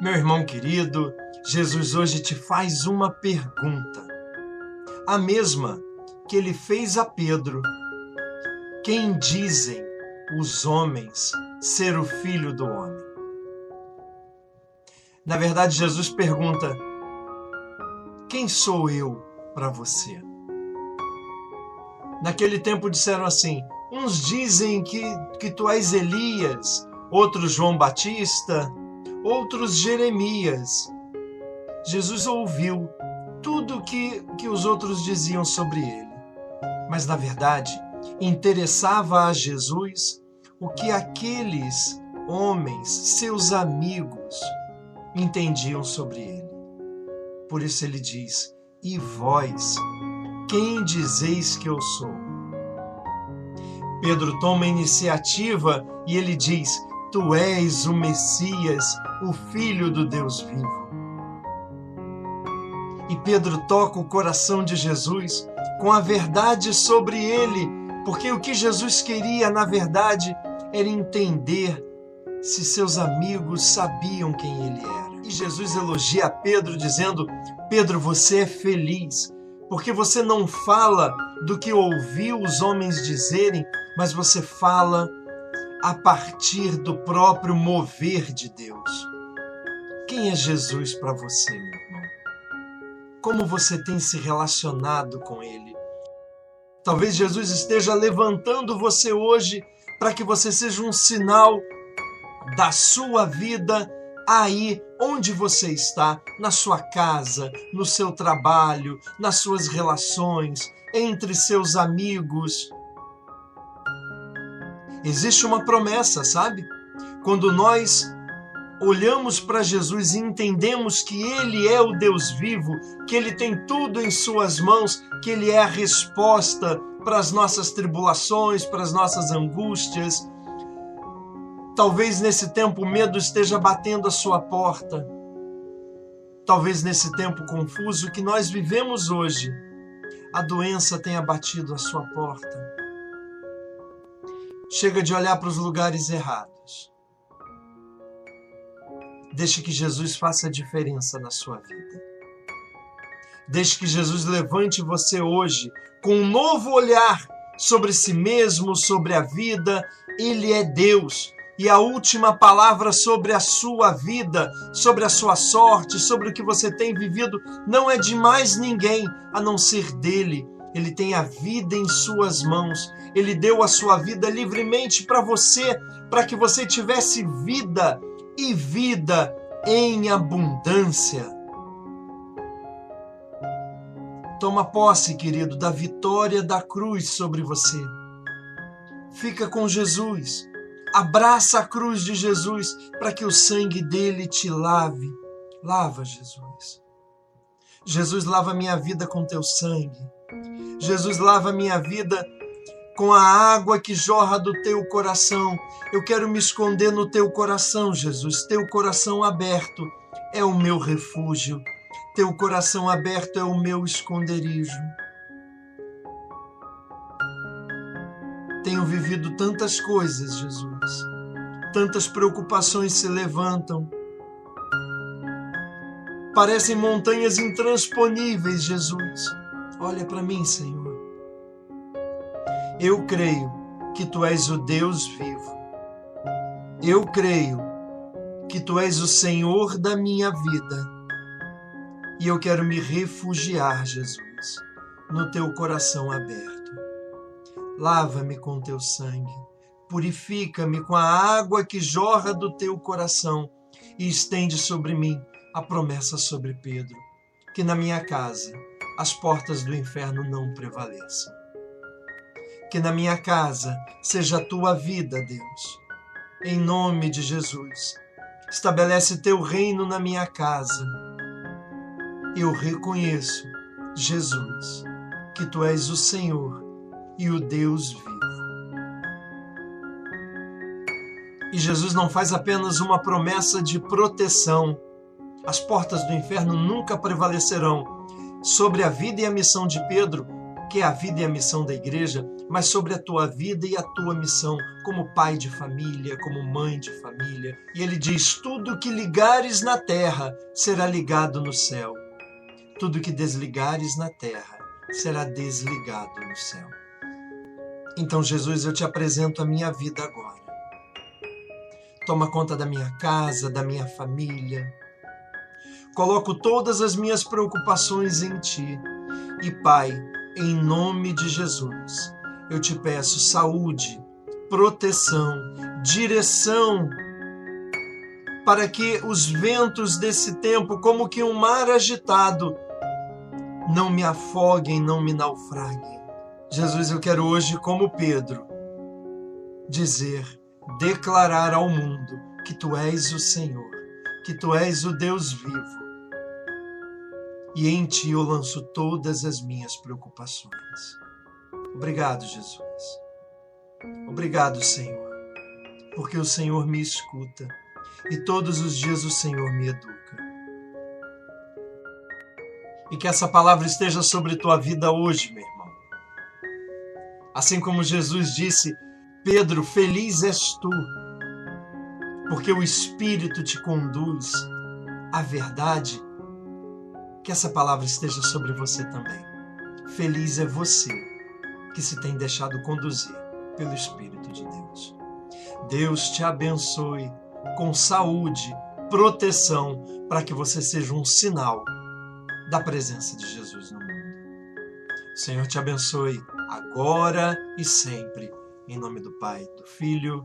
Meu irmão querido, Jesus hoje te faz uma pergunta, a mesma que ele fez a Pedro: Quem dizem os homens ser o filho do homem? Na verdade, Jesus pergunta: Quem sou eu para você? Naquele tempo disseram assim: Uns dizem que, que tu és Elias, outros João Batista, outros Jeremias. Jesus ouviu tudo que, que os outros diziam sobre ele. Mas, na verdade, interessava a Jesus o que aqueles homens, seus amigos, entendiam sobre ele. Por isso ele diz: E vós, quem dizeis que eu sou? Pedro toma a iniciativa e ele diz: Tu és o Messias, o Filho do Deus vivo. E Pedro toca o coração de Jesus com a verdade sobre ele, porque o que Jesus queria, na verdade, era entender se seus amigos sabiam quem ele era. E Jesus elogia Pedro, dizendo: Pedro, você é feliz, porque você não fala do que ouviu os homens dizerem, mas você fala a partir do próprio mover de Deus. Quem é Jesus para você, meu irmão? Como você tem se relacionado com Ele? Talvez Jesus esteja levantando você hoje para que você seja um sinal da sua vida aí onde você está, na sua casa, no seu trabalho, nas suas relações, entre seus amigos Existe uma promessa, sabe? Quando nós olhamos para Jesus e entendemos que Ele é o Deus vivo, que Ele tem tudo em Suas mãos, que Ele é a resposta para as nossas tribulações, para as nossas angústias. Talvez nesse tempo o medo esteja batendo a sua porta. Talvez nesse tempo confuso que nós vivemos hoje, a doença tenha batido a sua porta. Chega de olhar para os lugares errados. Deixe que Jesus faça a diferença na sua vida. Deixe que Jesus levante você hoje com um novo olhar sobre si mesmo, sobre a vida. Ele é Deus. E a última palavra sobre a sua vida, sobre a sua sorte, sobre o que você tem vivido, não é de mais ninguém a não ser dele. Ele tem a vida em suas mãos. Ele deu a sua vida livremente para você, para que você tivesse vida e vida em abundância. Toma posse, querido, da vitória da cruz sobre você. Fica com Jesus. Abraça a cruz de Jesus para que o sangue dele te lave. Lava, Jesus. Jesus, lava minha vida com teu sangue. Jesus, lava minha vida com a água que jorra do teu coração. Eu quero me esconder no teu coração, Jesus. Teu coração aberto é o meu refúgio. Teu coração aberto é o meu esconderijo. Tenho vivido tantas coisas, Jesus. Tantas preocupações se levantam. Parecem montanhas intransponíveis, Jesus Olha para mim, Senhor. Eu creio que tu és o Deus vivo. Eu creio que tu és o Senhor da minha vida. E eu quero me refugiar, Jesus, no teu coração aberto. Lava-me com teu sangue, purifica-me com a água que jorra do teu coração e estende sobre mim a promessa sobre Pedro, que na minha casa as portas do inferno não prevaleçam. Que na minha casa seja a tua vida, Deus. Em nome de Jesus, estabelece teu reino na minha casa. Eu reconheço, Jesus, que tu és o Senhor e o Deus vivo. E Jesus não faz apenas uma promessa de proteção. As portas do inferno nunca prevalecerão sobre a vida e a missão de Pedro, que é a vida e a missão da igreja, mas sobre a tua vida e a tua missão como pai de família, como mãe de família. E ele diz: Tudo que ligares na terra será ligado no céu, tudo que desligares na terra será desligado no céu. Então, Jesus, eu te apresento a minha vida agora. Toma conta da minha casa, da minha família. Coloco todas as minhas preocupações em ti. E, Pai, em nome de Jesus, eu te peço saúde, proteção, direção, para que os ventos desse tempo, como que um mar agitado, não me afoguem, não me naufraguem. Jesus, eu quero hoje, como Pedro, dizer, declarar ao mundo que tu és o Senhor, que tu és o Deus vivo. E em ti eu lanço todas as minhas preocupações. Obrigado, Jesus. Obrigado, Senhor, porque o Senhor me escuta e todos os dias o Senhor me educa. E que essa palavra esteja sobre tua vida hoje, meu irmão Assim como Jesus disse, Pedro, feliz és tu, porque o Espírito te conduz à verdade. Que essa palavra esteja sobre você também. Feliz é você que se tem deixado conduzir pelo Espírito de Deus. Deus te abençoe com saúde, proteção, para que você seja um sinal da presença de Jesus no mundo. O Senhor te abençoe agora e sempre. Em nome do Pai, do Filho